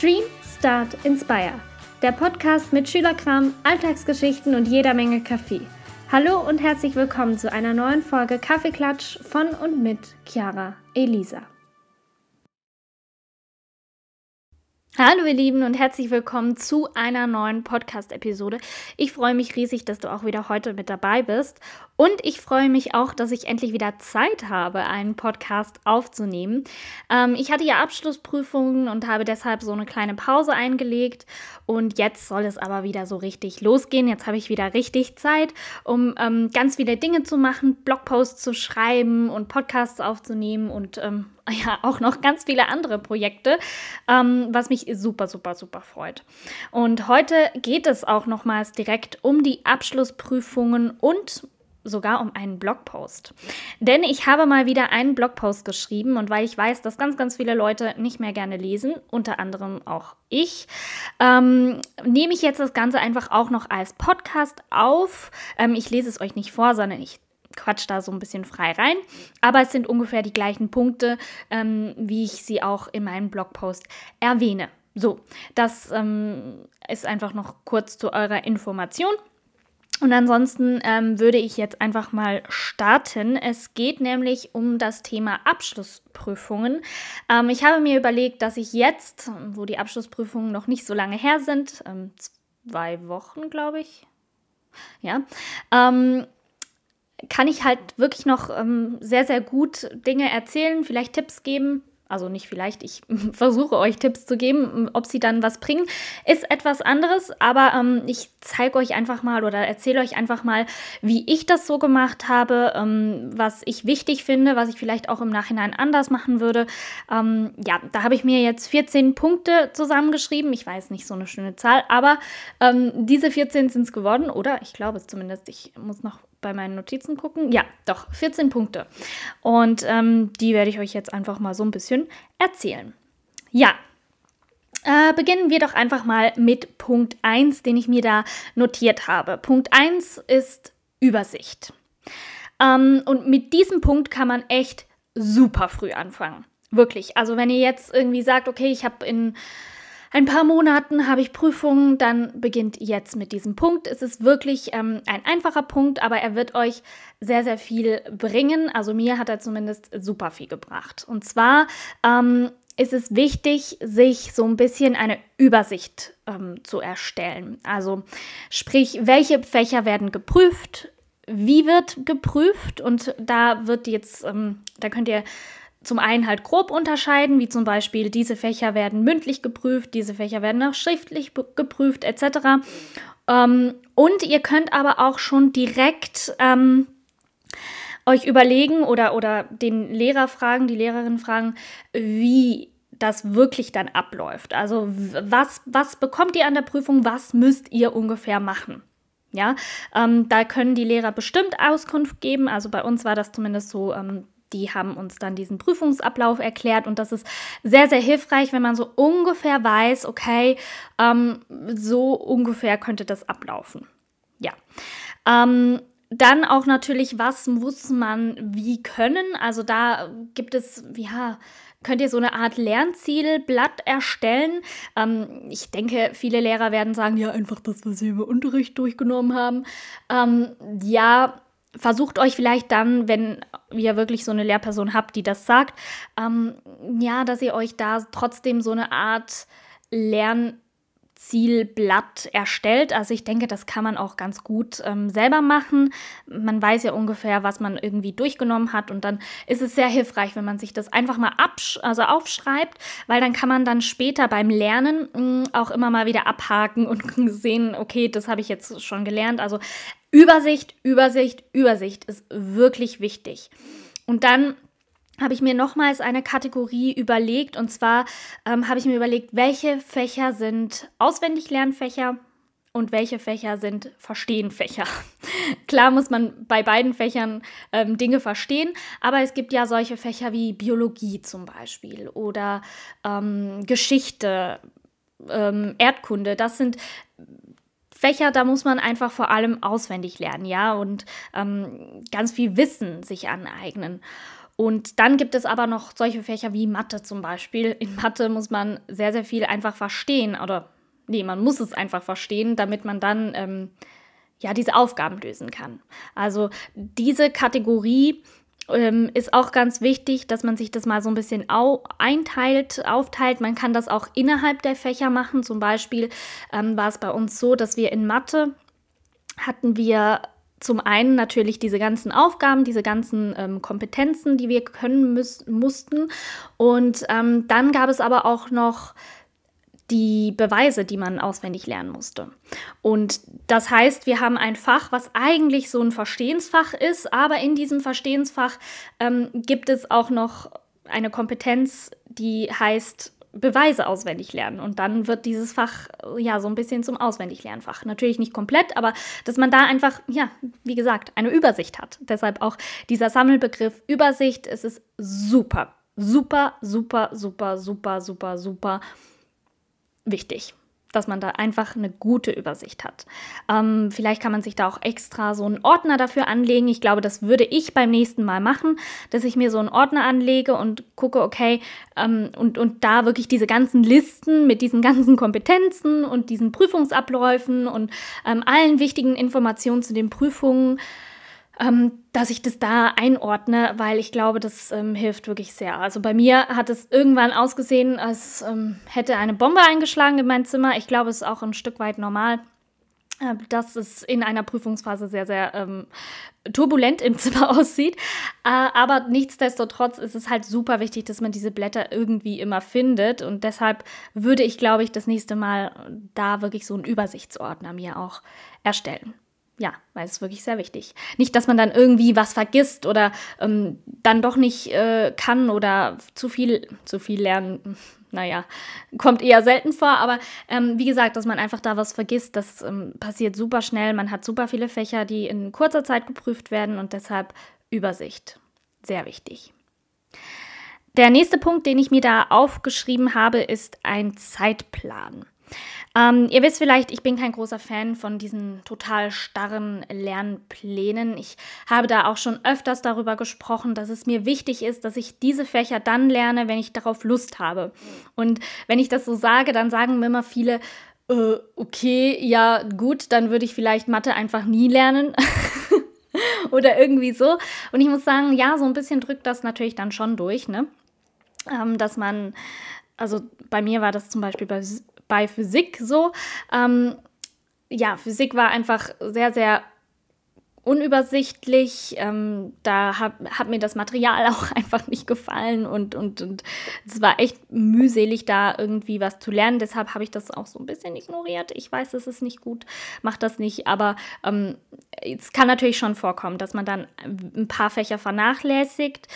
Dream, Start, Inspire. Der Podcast mit Schülerkram, Alltagsgeschichten und jeder Menge Kaffee. Hallo und herzlich willkommen zu einer neuen Folge Kaffeeklatsch von und mit Chiara Elisa. Hallo ihr Lieben und herzlich willkommen zu einer neuen Podcast-Episode. Ich freue mich riesig, dass du auch wieder heute mit dabei bist und ich freue mich auch, dass ich endlich wieder Zeit habe, einen Podcast aufzunehmen. Ähm, ich hatte ja Abschlussprüfungen und habe deshalb so eine kleine Pause eingelegt und jetzt soll es aber wieder so richtig losgehen. Jetzt habe ich wieder richtig Zeit, um ähm, ganz viele Dinge zu machen, Blogposts zu schreiben und Podcasts aufzunehmen und ähm, ja auch noch ganz viele andere Projekte, ähm, was mich super, super, super freut. Und heute geht es auch nochmals direkt um die Abschlussprüfungen und sogar um einen Blogpost. Denn ich habe mal wieder einen Blogpost geschrieben und weil ich weiß, dass ganz, ganz viele Leute nicht mehr gerne lesen, unter anderem auch ich, ähm, nehme ich jetzt das Ganze einfach auch noch als Podcast auf. Ähm, ich lese es euch nicht vor, sondern ich quatsch da so ein bisschen frei rein. Aber es sind ungefähr die gleichen Punkte, ähm, wie ich sie auch in meinem Blogpost erwähne. So, das ähm, ist einfach noch kurz zu eurer Information. Und ansonsten ähm, würde ich jetzt einfach mal starten. Es geht nämlich um das Thema Abschlussprüfungen. Ähm, ich habe mir überlegt, dass ich jetzt, wo die Abschlussprüfungen noch nicht so lange her sind, ähm, zwei Wochen, glaube ich, ja, ähm, kann ich halt wirklich noch ähm, sehr, sehr gut Dinge erzählen, vielleicht Tipps geben, also nicht vielleicht, ich versuche euch Tipps zu geben, ob sie dann was bringen, ist etwas anderes, aber ähm, ich zeige euch einfach mal oder erzähle euch einfach mal, wie ich das so gemacht habe, ähm, was ich wichtig finde, was ich vielleicht auch im Nachhinein anders machen würde. Ähm, ja, da habe ich mir jetzt 14 Punkte zusammengeschrieben. Ich weiß nicht, so eine schöne Zahl, aber ähm, diese 14 sind es geworden, oder? Ich glaube es zumindest. Ich muss noch bei meinen Notizen gucken. Ja, doch, 14 Punkte. Und ähm, die werde ich euch jetzt einfach mal so ein bisschen erzählen. Ja, äh, beginnen wir doch einfach mal mit Punkt 1, den ich mir da notiert habe. Punkt 1 ist Übersicht. Ähm, und mit diesem Punkt kann man echt super früh anfangen. Wirklich. Also wenn ihr jetzt irgendwie sagt, okay, ich habe in ein paar Monaten habe ich Prüfungen, dann beginnt jetzt mit diesem Punkt. Es ist wirklich ähm, ein einfacher Punkt, aber er wird euch sehr, sehr viel bringen. Also mir hat er zumindest super viel gebracht. Und zwar ähm, ist es wichtig, sich so ein bisschen eine Übersicht ähm, zu erstellen. Also sprich, welche Fächer werden geprüft, wie wird geprüft und da wird jetzt, ähm, da könnt ihr zum einen halt grob unterscheiden, wie zum Beispiel diese Fächer werden mündlich geprüft, diese Fächer werden auch schriftlich geprüft etc. Ähm, und ihr könnt aber auch schon direkt ähm, euch überlegen oder, oder den Lehrer fragen, die Lehrerin fragen, wie das wirklich dann abläuft. Also was, was bekommt ihr an der Prüfung, was müsst ihr ungefähr machen? Ja, ähm, da können die Lehrer bestimmt Auskunft geben. Also bei uns war das zumindest so, ähm, die haben uns dann diesen Prüfungsablauf erklärt und das ist sehr, sehr hilfreich, wenn man so ungefähr weiß, okay, ähm, so ungefähr könnte das ablaufen. Ja. Ähm, dann auch natürlich, was muss man wie können? Also da gibt es, ja, könnt ihr so eine Art Lernzielblatt erstellen. Ähm, ich denke, viele Lehrer werden sagen, ja, einfach das, was sie im Unterricht durchgenommen haben. Ähm, ja, versucht euch vielleicht dann, wenn ihr wirklich so eine Lehrperson habt, die das sagt, ähm, ja, dass ihr euch da trotzdem so eine Art Lernzielblatt erstellt. Also ich denke, das kann man auch ganz gut ähm, selber machen. Man weiß ja ungefähr, was man irgendwie durchgenommen hat und dann ist es sehr hilfreich, wenn man sich das einfach mal also aufschreibt, weil dann kann man dann später beim Lernen mh, mm, auch immer mal wieder abhaken und sehen, okay, das habe ich jetzt schon gelernt. Also Übersicht, Übersicht, Übersicht ist wirklich wichtig. Und dann habe ich mir nochmals eine Kategorie überlegt und zwar ähm, habe ich mir überlegt, welche Fächer sind Auswendiglernfächer und welche Fächer sind Verstehenfächer. Klar muss man bei beiden Fächern ähm, Dinge verstehen, aber es gibt ja solche Fächer wie Biologie zum Beispiel oder ähm, Geschichte, ähm, Erdkunde. Das sind Fächer, da muss man einfach vor allem auswendig lernen, ja, und ähm, ganz viel Wissen sich aneignen. Und dann gibt es aber noch solche Fächer wie Mathe zum Beispiel. In Mathe muss man sehr, sehr viel einfach verstehen oder nee, man muss es einfach verstehen, damit man dann ähm, ja diese Aufgaben lösen kann. Also diese Kategorie ähm, ist auch ganz wichtig, dass man sich das mal so ein bisschen einteilt, aufteilt. Man kann das auch innerhalb der Fächer machen. Zum Beispiel ähm, war es bei uns so, dass wir in Mathe hatten wir zum einen natürlich diese ganzen Aufgaben, diese ganzen ähm, Kompetenzen, die wir können mussten. Und ähm, dann gab es aber auch noch die Beweise, die man auswendig lernen musste. Und das heißt, wir haben ein Fach, was eigentlich so ein Verstehensfach ist, aber in diesem Verstehensfach ähm, gibt es auch noch eine Kompetenz, die heißt Beweise auswendig lernen. Und dann wird dieses Fach ja so ein bisschen zum Auswendiglernfach. Natürlich nicht komplett, aber dass man da einfach, ja, wie gesagt, eine Übersicht hat. Deshalb auch dieser Sammelbegriff Übersicht. Es ist super, super, super, super, super, super, super wichtig dass man da einfach eine gute Übersicht hat. Ähm, vielleicht kann man sich da auch extra so einen Ordner dafür anlegen. Ich glaube, das würde ich beim nächsten Mal machen, dass ich mir so einen Ordner anlege und gucke, okay, ähm, und, und da wirklich diese ganzen Listen mit diesen ganzen Kompetenzen und diesen Prüfungsabläufen und ähm, allen wichtigen Informationen zu den Prüfungen ähm, dass ich das da einordne, weil ich glaube, das ähm, hilft wirklich sehr. Also bei mir hat es irgendwann ausgesehen, als ähm, hätte eine Bombe eingeschlagen in mein Zimmer. Ich glaube, es ist auch ein Stück weit normal, äh, dass es in einer Prüfungsphase sehr, sehr ähm, turbulent im Zimmer aussieht. Äh, aber nichtsdestotrotz ist es halt super wichtig, dass man diese Blätter irgendwie immer findet. Und deshalb würde ich, glaube ich, das nächste Mal da wirklich so einen Übersichtsordner mir auch erstellen ja, weil es ist wirklich sehr wichtig. Nicht, dass man dann irgendwie was vergisst oder ähm, dann doch nicht äh, kann oder zu viel, zu viel lernen. Naja, kommt eher selten vor, aber ähm, wie gesagt, dass man einfach da was vergisst, das ähm, passiert super schnell. Man hat super viele Fächer, die in kurzer Zeit geprüft werden und deshalb Übersicht. Sehr wichtig. Der nächste Punkt, den ich mir da aufgeschrieben habe, ist ein Zeitplan. Ähm, ihr wisst vielleicht, ich bin kein großer Fan von diesen total starren Lernplänen. Ich habe da auch schon öfters darüber gesprochen, dass es mir wichtig ist, dass ich diese Fächer dann lerne, wenn ich darauf Lust habe. Und wenn ich das so sage, dann sagen mir immer viele, äh, okay, ja gut, dann würde ich vielleicht Mathe einfach nie lernen. Oder irgendwie so. Und ich muss sagen, ja, so ein bisschen drückt das natürlich dann schon durch, ne? Ähm, dass man, also bei mir war das zum Beispiel bei bei Physik so. Ähm, ja, Physik war einfach sehr, sehr unübersichtlich. Ähm, da hat, hat mir das Material auch einfach nicht gefallen und, und, und es war echt mühselig, da irgendwie was zu lernen. Deshalb habe ich das auch so ein bisschen ignoriert. Ich weiß, es ist nicht gut, macht das nicht, aber ähm, es kann natürlich schon vorkommen, dass man dann ein paar Fächer vernachlässigt.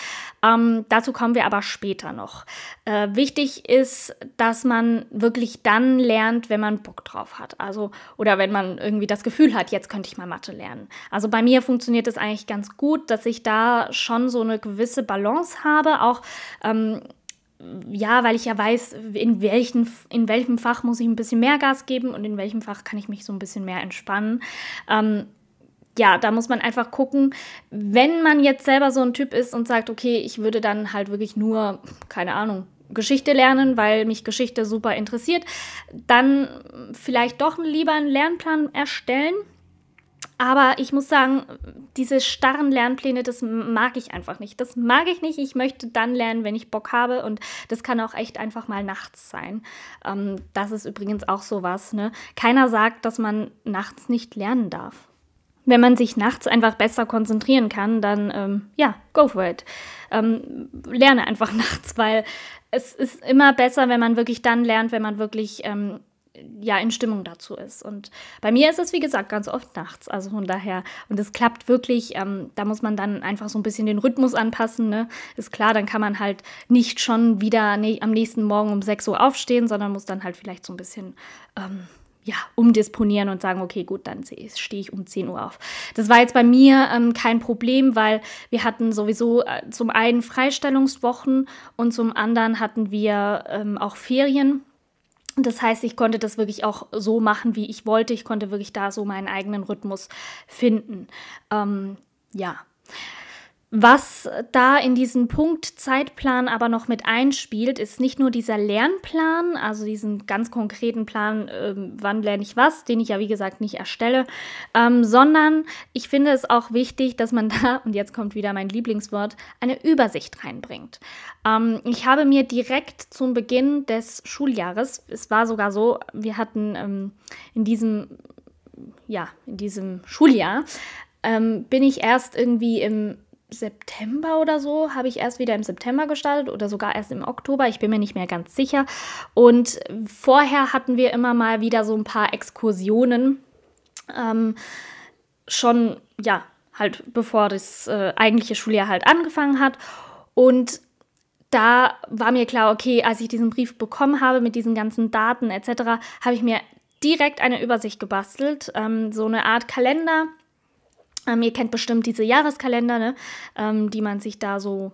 Ähm, dazu kommen wir aber später noch. Äh, wichtig ist, dass man wirklich dann lernt, wenn man Bock drauf hat. Also, oder wenn man irgendwie das Gefühl hat, jetzt könnte ich mal Mathe lernen. Also bei mir funktioniert es eigentlich ganz gut, dass ich da schon so eine gewisse Balance habe, auch ähm, ja, weil ich ja weiß, in, welchen, in welchem Fach muss ich ein bisschen mehr Gas geben und in welchem Fach kann ich mich so ein bisschen mehr entspannen. Ähm, ja, da muss man einfach gucken, wenn man jetzt selber so ein Typ ist und sagt, okay, ich würde dann halt wirklich nur, keine Ahnung, Geschichte lernen, weil mich Geschichte super interessiert, dann vielleicht doch lieber einen Lernplan erstellen. Aber ich muss sagen, diese starren Lernpläne, das mag ich einfach nicht. Das mag ich nicht. Ich möchte dann lernen, wenn ich Bock habe. Und das kann auch echt einfach mal nachts sein. Ähm, das ist übrigens auch sowas. Ne? Keiner sagt, dass man nachts nicht lernen darf. Wenn man sich nachts einfach besser konzentrieren kann, dann ähm, ja, go for it. Ähm, lerne einfach nachts, weil es ist immer besser, wenn man wirklich dann lernt, wenn man wirklich ähm, ja in Stimmung dazu ist. Und bei mir ist es, wie gesagt, ganz oft nachts. Also von daher, und es klappt wirklich, ähm, da muss man dann einfach so ein bisschen den Rhythmus anpassen. Ne? Ist klar, dann kann man halt nicht schon wieder ne am nächsten Morgen um 6 Uhr aufstehen, sondern muss dann halt vielleicht so ein bisschen. Ja, umdisponieren und sagen, okay, gut, dann stehe ich um 10 Uhr auf. Das war jetzt bei mir ähm, kein Problem, weil wir hatten sowieso äh, zum einen Freistellungswochen und zum anderen hatten wir ähm, auch Ferien. Das heißt, ich konnte das wirklich auch so machen, wie ich wollte. Ich konnte wirklich da so meinen eigenen Rhythmus finden. Ähm, ja. Was da in diesen Punkt Zeitplan aber noch mit einspielt, ist nicht nur dieser Lernplan, also diesen ganz konkreten Plan, äh, wann lerne ich was, den ich ja wie gesagt nicht erstelle, ähm, sondern ich finde es auch wichtig, dass man da, und jetzt kommt wieder mein Lieblingswort, eine Übersicht reinbringt. Ähm, ich habe mir direkt zum Beginn des Schuljahres, es war sogar so, wir hatten ähm, in diesem ja, in diesem Schuljahr, ähm, bin ich erst irgendwie im September oder so, habe ich erst wieder im September gestartet oder sogar erst im Oktober, ich bin mir nicht mehr ganz sicher. Und vorher hatten wir immer mal wieder so ein paar Exkursionen, ähm, schon, ja, halt bevor das äh, eigentliche Schuljahr halt angefangen hat. Und da war mir klar, okay, als ich diesen Brief bekommen habe mit diesen ganzen Daten etc., habe ich mir direkt eine Übersicht gebastelt, ähm, so eine Art Kalender ähm, ihr kennt bestimmt diese Jahreskalender, ne? ähm, die man sich da so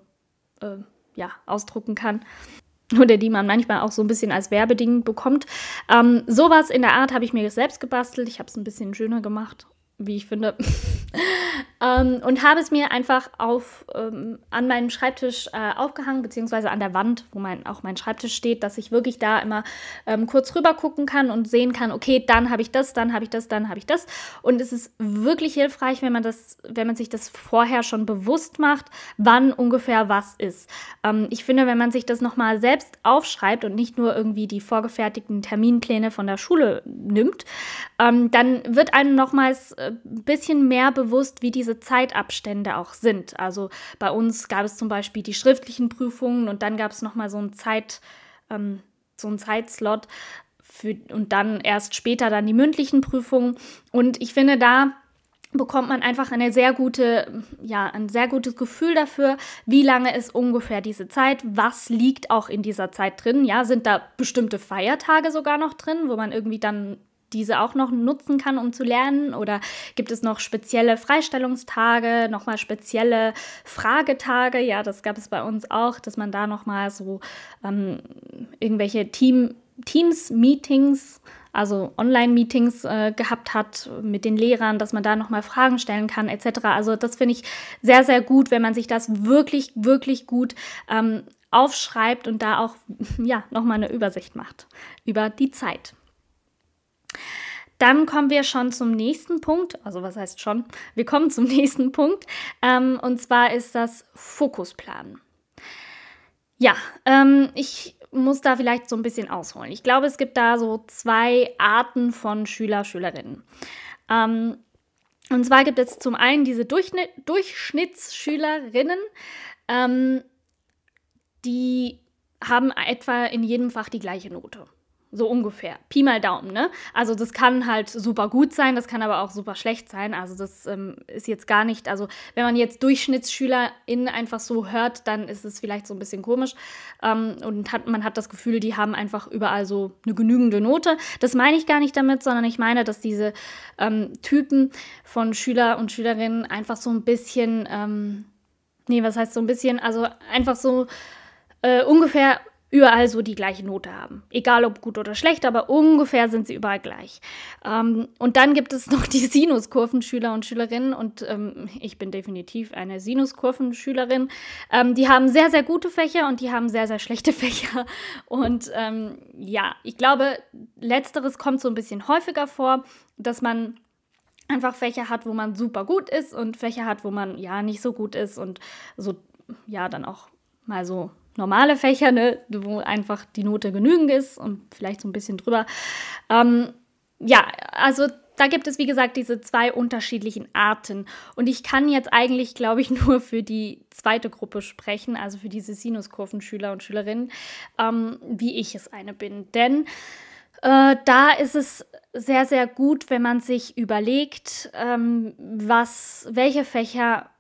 äh, ja, ausdrucken kann. Oder die man manchmal auch so ein bisschen als Werbeding bekommt. Ähm, sowas in der Art habe ich mir selbst gebastelt. Ich habe es ein bisschen schöner gemacht, wie ich finde. ähm, und habe es mir einfach auf, ähm, an meinem Schreibtisch äh, aufgehangen, beziehungsweise an der Wand, wo mein, auch mein Schreibtisch steht, dass ich wirklich da immer ähm, kurz rüber gucken kann und sehen kann, okay, dann habe ich das, dann habe ich das, dann habe ich das. Und es ist wirklich hilfreich, wenn man das, wenn man sich das vorher schon bewusst macht, wann ungefähr was ist. Ähm, ich finde, wenn man sich das nochmal selbst aufschreibt und nicht nur irgendwie die vorgefertigten Terminpläne von der Schule nimmt, ähm, dann wird einem nochmals ein bisschen mehr bewusst, wie diese Zeitabstände auch sind. Also bei uns gab es zum Beispiel die schriftlichen Prüfungen und dann gab es nochmal so einen Zeit, ähm, so einen Zeitslot für, und dann erst später dann die mündlichen Prüfungen. Und ich finde, da bekommt man einfach eine sehr gute, ja, ein sehr gutes Gefühl dafür, wie lange ist ungefähr diese Zeit, was liegt auch in dieser Zeit drin. Ja, sind da bestimmte Feiertage sogar noch drin, wo man irgendwie dann diese auch noch nutzen kann, um zu lernen? Oder gibt es noch spezielle Freistellungstage, nochmal spezielle Fragetage? Ja, das gab es bei uns auch, dass man da nochmal so ähm, irgendwelche Team, Teams-Meetings, also Online-Meetings äh, gehabt hat mit den Lehrern, dass man da nochmal Fragen stellen kann, etc. Also das finde ich sehr, sehr gut, wenn man sich das wirklich, wirklich gut ähm, aufschreibt und da auch ja, nochmal eine Übersicht macht über die Zeit. Dann kommen wir schon zum nächsten Punkt. Also was heißt schon? Wir kommen zum nächsten Punkt. Ähm, und zwar ist das Fokusplan. Ja, ähm, ich muss da vielleicht so ein bisschen ausholen. Ich glaube, es gibt da so zwei Arten von Schüler, Schülerinnen. Ähm, und zwar gibt es zum einen diese Durchschnitt, Durchschnittsschülerinnen, ähm, die haben etwa in jedem Fach die gleiche Note. So ungefähr. Pi mal Daumen, ne? Also das kann halt super gut sein, das kann aber auch super schlecht sein. Also das ähm, ist jetzt gar nicht, also wenn man jetzt DurchschnittsschülerInnen einfach so hört, dann ist es vielleicht so ein bisschen komisch. Ähm, und hat, man hat das Gefühl, die haben einfach überall so eine genügende Note. Das meine ich gar nicht damit, sondern ich meine, dass diese ähm, Typen von Schüler und Schülerinnen einfach so ein bisschen, ähm, nee, was heißt so ein bisschen, also einfach so äh, ungefähr überall so die gleiche Note haben. Egal ob gut oder schlecht, aber ungefähr sind sie überall gleich. Ähm, und dann gibt es noch die Sinuskurvenschüler und Schülerinnen und ähm, ich bin definitiv eine Sinuskurvenschülerin. Ähm, die haben sehr, sehr gute Fächer und die haben sehr, sehr schlechte Fächer. Und ähm, ja, ich glaube, letzteres kommt so ein bisschen häufiger vor, dass man einfach Fächer hat, wo man super gut ist und Fächer hat, wo man ja nicht so gut ist und so, ja, dann auch mal so normale Fächer, ne, wo einfach die Note genügend ist und vielleicht so ein bisschen drüber. Ähm, ja, also da gibt es, wie gesagt, diese zwei unterschiedlichen Arten. Und ich kann jetzt eigentlich, glaube ich, nur für die zweite Gruppe sprechen, also für diese Sinuskurvenschüler und Schülerinnen, ähm, wie ich es eine bin. Denn äh, da ist es sehr, sehr gut, wenn man sich überlegt, ähm, was, welche Fächer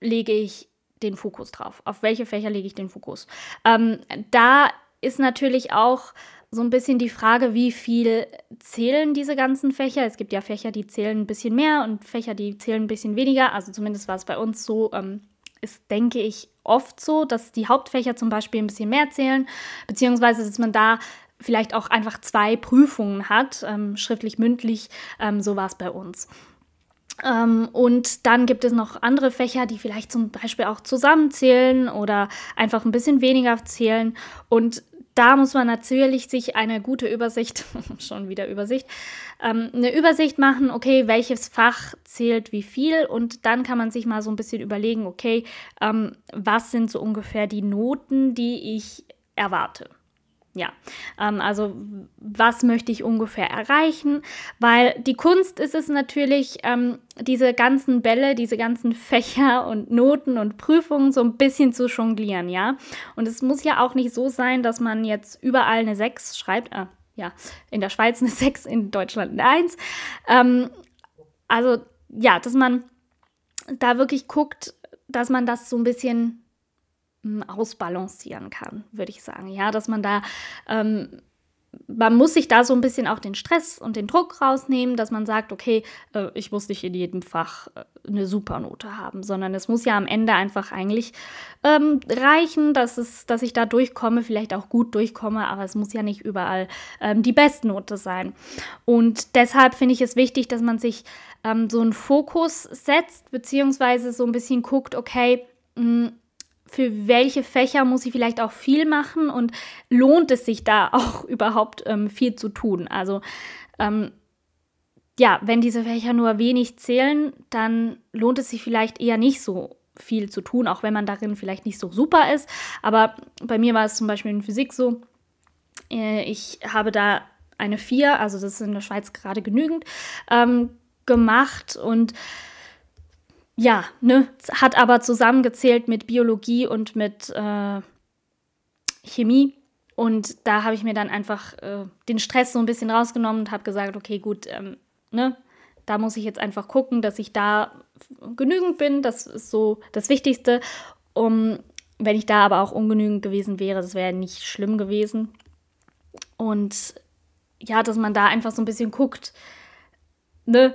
lege ich den Fokus drauf? Auf welche Fächer lege ich den Fokus? Ähm, da ist natürlich auch so ein bisschen die Frage, wie viel zählen diese ganzen Fächer? Es gibt ja Fächer, die zählen ein bisschen mehr und Fächer, die zählen ein bisschen weniger. Also zumindest war es bei uns so, ähm, ist, denke ich, oft so, dass die Hauptfächer zum Beispiel ein bisschen mehr zählen, beziehungsweise dass man da vielleicht auch einfach zwei Prüfungen hat, ähm, schriftlich, mündlich. Ähm, so war es bei uns. Ähm, und dann gibt es noch andere Fächer, die vielleicht zum Beispiel auch zusammenzählen oder einfach ein bisschen weniger zählen. Und da muss man natürlich sich eine gute Übersicht, schon wieder Übersicht, ähm, eine Übersicht machen, okay, welches Fach zählt wie viel und dann kann man sich mal so ein bisschen überlegen, okay, ähm, was sind so ungefähr die Noten, die ich erwarte. Ja, ähm, also was möchte ich ungefähr erreichen? Weil die Kunst ist es natürlich, ähm, diese ganzen Bälle, diese ganzen Fächer und Noten und Prüfungen so ein bisschen zu jonglieren, ja. Und es muss ja auch nicht so sein, dass man jetzt überall eine 6 schreibt. Äh, ja, in der Schweiz eine 6, in Deutschland eine 1. Ähm, also ja, dass man da wirklich guckt, dass man das so ein bisschen ausbalancieren kann, würde ich sagen. Ja, dass man da, ähm, man muss sich da so ein bisschen auch den Stress und den Druck rausnehmen, dass man sagt, okay, äh, ich muss nicht in jedem Fach äh, eine Supernote haben, sondern es muss ja am Ende einfach eigentlich ähm, reichen, dass, es, dass ich da durchkomme, vielleicht auch gut durchkomme, aber es muss ja nicht überall ähm, die Bestnote sein. Und deshalb finde ich es wichtig, dass man sich ähm, so einen Fokus setzt, beziehungsweise so ein bisschen guckt, okay, mh, für welche Fächer muss ich vielleicht auch viel machen und lohnt es sich da auch überhaupt ähm, viel zu tun? Also ähm, ja, wenn diese Fächer nur wenig zählen, dann lohnt es sich vielleicht eher nicht so viel zu tun, auch wenn man darin vielleicht nicht so super ist. Aber bei mir war es zum Beispiel in Physik so, äh, ich habe da eine 4, also das ist in der Schweiz gerade genügend, ähm, gemacht und ja, ne, hat aber zusammengezählt mit Biologie und mit äh, Chemie. Und da habe ich mir dann einfach äh, den Stress so ein bisschen rausgenommen und habe gesagt, okay, gut, ähm, ne, da muss ich jetzt einfach gucken, dass ich da genügend bin. Das ist so das Wichtigste. Um, wenn ich da aber auch ungenügend gewesen wäre, das wäre nicht schlimm gewesen. Und ja, dass man da einfach so ein bisschen guckt, ne,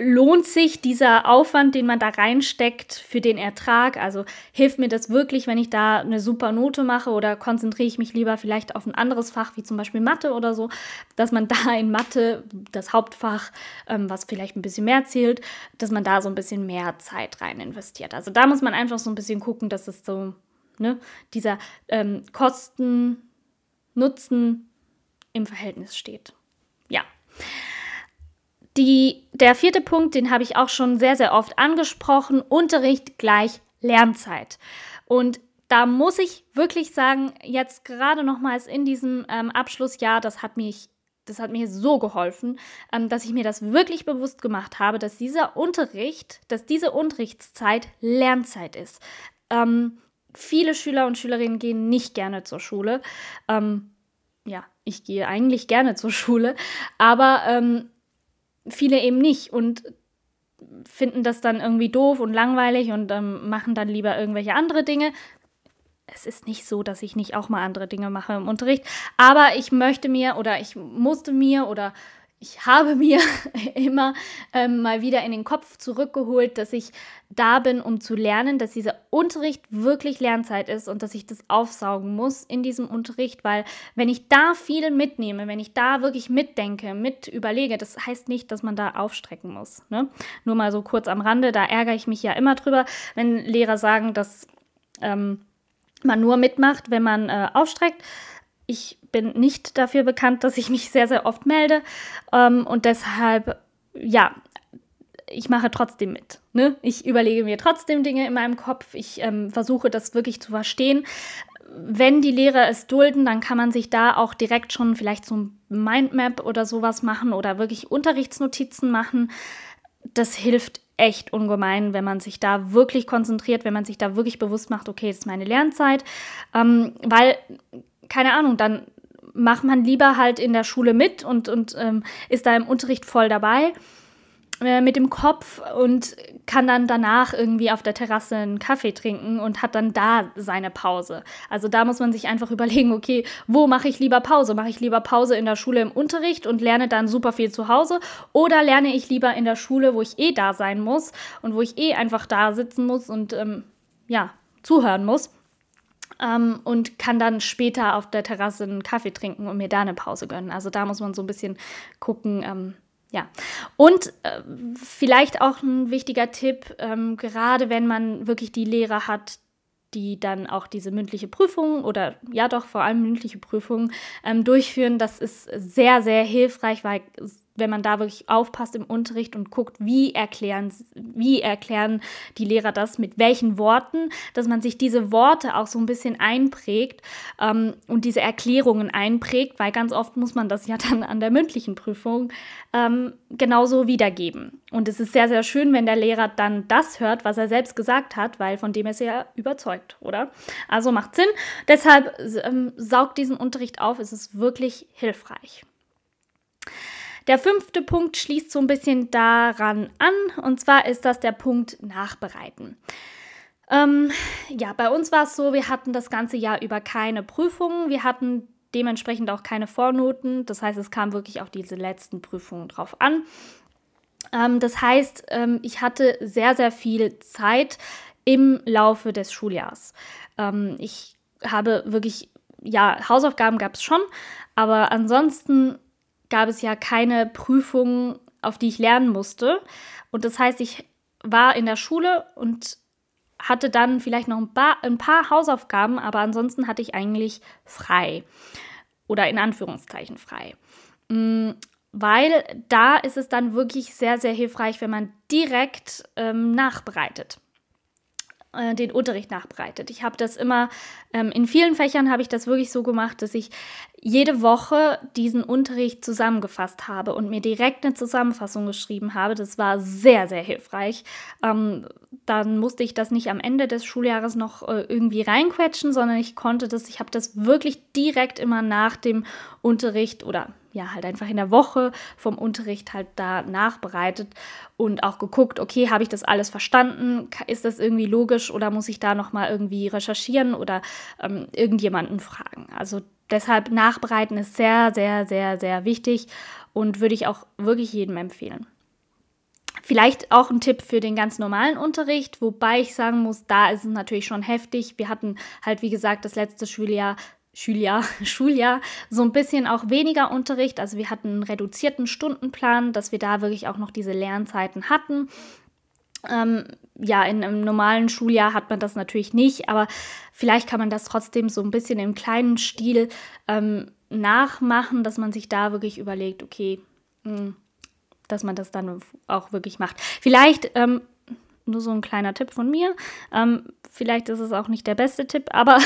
lohnt sich dieser Aufwand, den man da reinsteckt für den Ertrag? Also hilft mir das wirklich, wenn ich da eine super Note mache oder konzentriere ich mich lieber vielleicht auf ein anderes Fach, wie zum Beispiel Mathe oder so, dass man da in Mathe, das Hauptfach, ähm, was vielleicht ein bisschen mehr zählt, dass man da so ein bisschen mehr Zeit rein investiert. Also da muss man einfach so ein bisschen gucken, dass es so, ne, dieser ähm, Kosten-Nutzen im Verhältnis steht. Ja. Die, der vierte Punkt, den habe ich auch schon sehr, sehr oft angesprochen, Unterricht gleich Lernzeit. Und da muss ich wirklich sagen, jetzt gerade nochmals in diesem ähm, Abschlussjahr, das hat mich das hat mir so geholfen, ähm, dass ich mir das wirklich bewusst gemacht habe, dass dieser Unterricht, dass diese Unterrichtszeit Lernzeit ist. Ähm, viele Schüler und Schülerinnen gehen nicht gerne zur Schule. Ähm, ja, ich gehe eigentlich gerne zur Schule, aber ähm, viele eben nicht und finden das dann irgendwie doof und langweilig und ähm, machen dann lieber irgendwelche andere Dinge. Es ist nicht so, dass ich nicht auch mal andere Dinge mache im Unterricht, aber ich möchte mir oder ich musste mir oder ich habe mir immer ähm, mal wieder in den Kopf zurückgeholt, dass ich da bin, um zu lernen, dass dieser Unterricht wirklich Lernzeit ist und dass ich das aufsaugen muss in diesem Unterricht, weil wenn ich da viel mitnehme, wenn ich da wirklich mitdenke, mit überlege, das heißt nicht, dass man da aufstrecken muss. Ne? Nur mal so kurz am Rande, da ärgere ich mich ja immer drüber, wenn Lehrer sagen, dass ähm, man nur mitmacht, wenn man äh, aufstreckt. Ich bin nicht dafür bekannt, dass ich mich sehr, sehr oft melde. Ähm, und deshalb, ja, ich mache trotzdem mit. Ne? Ich überlege mir trotzdem Dinge in meinem Kopf. Ich ähm, versuche das wirklich zu verstehen. Wenn die Lehrer es dulden, dann kann man sich da auch direkt schon vielleicht so ein Mindmap oder sowas machen oder wirklich Unterrichtsnotizen machen. Das hilft echt ungemein, wenn man sich da wirklich konzentriert, wenn man sich da wirklich bewusst macht, okay, das ist meine Lernzeit. Ähm, weil, keine Ahnung, dann macht man lieber halt in der Schule mit und, und ähm, ist da im Unterricht voll dabei äh, mit dem Kopf und kann dann danach irgendwie auf der Terrasse einen Kaffee trinken und hat dann da seine Pause. Also da muss man sich einfach überlegen, okay, wo mache ich lieber Pause? Mache ich lieber Pause in der Schule im Unterricht und lerne dann super viel zu Hause oder lerne ich lieber in der Schule, wo ich eh da sein muss und wo ich eh einfach da sitzen muss und ähm, ja, zuhören muss? Ähm, und kann dann später auf der Terrasse einen Kaffee trinken und mir da eine Pause gönnen. Also da muss man so ein bisschen gucken, ähm, Ja, und äh, vielleicht auch ein wichtiger Tipp, ähm, gerade wenn man wirklich die Lehrer hat, die dann auch diese mündliche Prüfung oder ja doch vor allem mündliche Prüfungen ähm, durchführen. Das ist sehr, sehr hilfreich, weil wenn man da wirklich aufpasst im Unterricht und guckt, wie erklären, wie erklären die Lehrer das, mit welchen Worten, dass man sich diese Worte auch so ein bisschen einprägt ähm, und diese Erklärungen einprägt, weil ganz oft muss man das ja dann an der mündlichen Prüfung ähm, genauso wiedergeben. Und es ist sehr, sehr schön, wenn der Lehrer dann das hört, was er selbst gesagt hat, weil von dem ist er ja überzeugt, oder? Also macht Sinn. Deshalb ähm, saugt diesen Unterricht auf, es ist wirklich hilfreich. Der fünfte Punkt schließt so ein bisschen daran an, und zwar ist das der Punkt Nachbereiten. Ähm, ja, bei uns war es so, wir hatten das ganze Jahr über keine Prüfungen, wir hatten dementsprechend auch keine Vornoten, das heißt, es kam wirklich auf diese letzten Prüfungen drauf an. Ähm, das heißt, ähm, ich hatte sehr, sehr viel Zeit im Laufe des Schuljahrs. Ähm, ich habe wirklich, ja, Hausaufgaben gab es schon, aber ansonsten gab es ja keine Prüfungen, auf die ich lernen musste. Und das heißt, ich war in der Schule und hatte dann vielleicht noch ein paar, ein paar Hausaufgaben, aber ansonsten hatte ich eigentlich frei. Oder in Anführungszeichen frei. Mm, weil da ist es dann wirklich sehr, sehr hilfreich, wenn man direkt ähm, nachbereitet. Äh, den Unterricht nachbereitet. Ich habe das immer, ähm, in vielen Fächern habe ich das wirklich so gemacht, dass ich jede Woche diesen Unterricht zusammengefasst habe und mir direkt eine Zusammenfassung geschrieben habe. Das war sehr, sehr hilfreich. Ähm, dann musste ich das nicht am Ende des Schuljahres noch äh, irgendwie reinquetschen, sondern ich konnte das, ich habe das wirklich direkt immer nach dem Unterricht oder ja, halt einfach in der Woche vom Unterricht halt da nachbereitet und auch geguckt, okay, habe ich das alles verstanden? Ist das irgendwie logisch oder muss ich da nochmal irgendwie recherchieren oder ähm, irgendjemanden fragen? Also deshalb nachbereiten ist sehr, sehr, sehr, sehr wichtig und würde ich auch wirklich jedem empfehlen. Vielleicht auch ein Tipp für den ganz normalen Unterricht, wobei ich sagen muss, da ist es natürlich schon heftig. Wir hatten halt, wie gesagt, das letzte Schuljahr Schuljahr, Schuljahr so ein bisschen auch weniger Unterricht. Also wir hatten einen reduzierten Stundenplan, dass wir da wirklich auch noch diese Lernzeiten hatten. Ähm, ja, in einem normalen Schuljahr hat man das natürlich nicht, aber vielleicht kann man das trotzdem so ein bisschen im kleinen Stil ähm, nachmachen, dass man sich da wirklich überlegt, okay, mh, hm, dass man das dann auch wirklich macht. Vielleicht ähm, nur so ein kleiner Tipp von mir. Ähm, vielleicht ist es auch nicht der beste Tipp, aber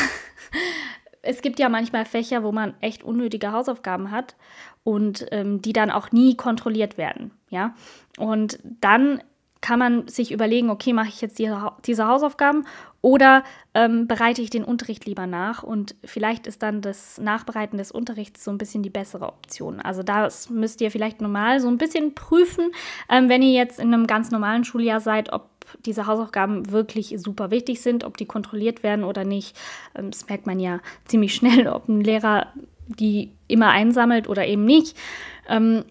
es gibt ja manchmal Fächer, wo man echt unnötige Hausaufgaben hat und ähm, die dann auch nie kontrolliert werden. Ja, und dann kann man sich überlegen, okay, mache ich jetzt diese, Hausaufgaben oder ähm, bereite ich den Unterricht lieber nach und vielleicht ist dann das Nachbereiten des Unterrichts so ein bisschen die bessere Option. Also das müsst ihr vielleicht normal so ein bisschen prüfen, ähm, wenn ihr jetzt in einem ganz normalen Schuljahr seid, ob diese Hausaufgaben wirklich super wichtig sind, ob die kontrolliert werden oder nicht. Ähm, das merkt man ja ziemlich schnell, ob ein Lehrer die immer einsammelt oder eben nicht. Ähm,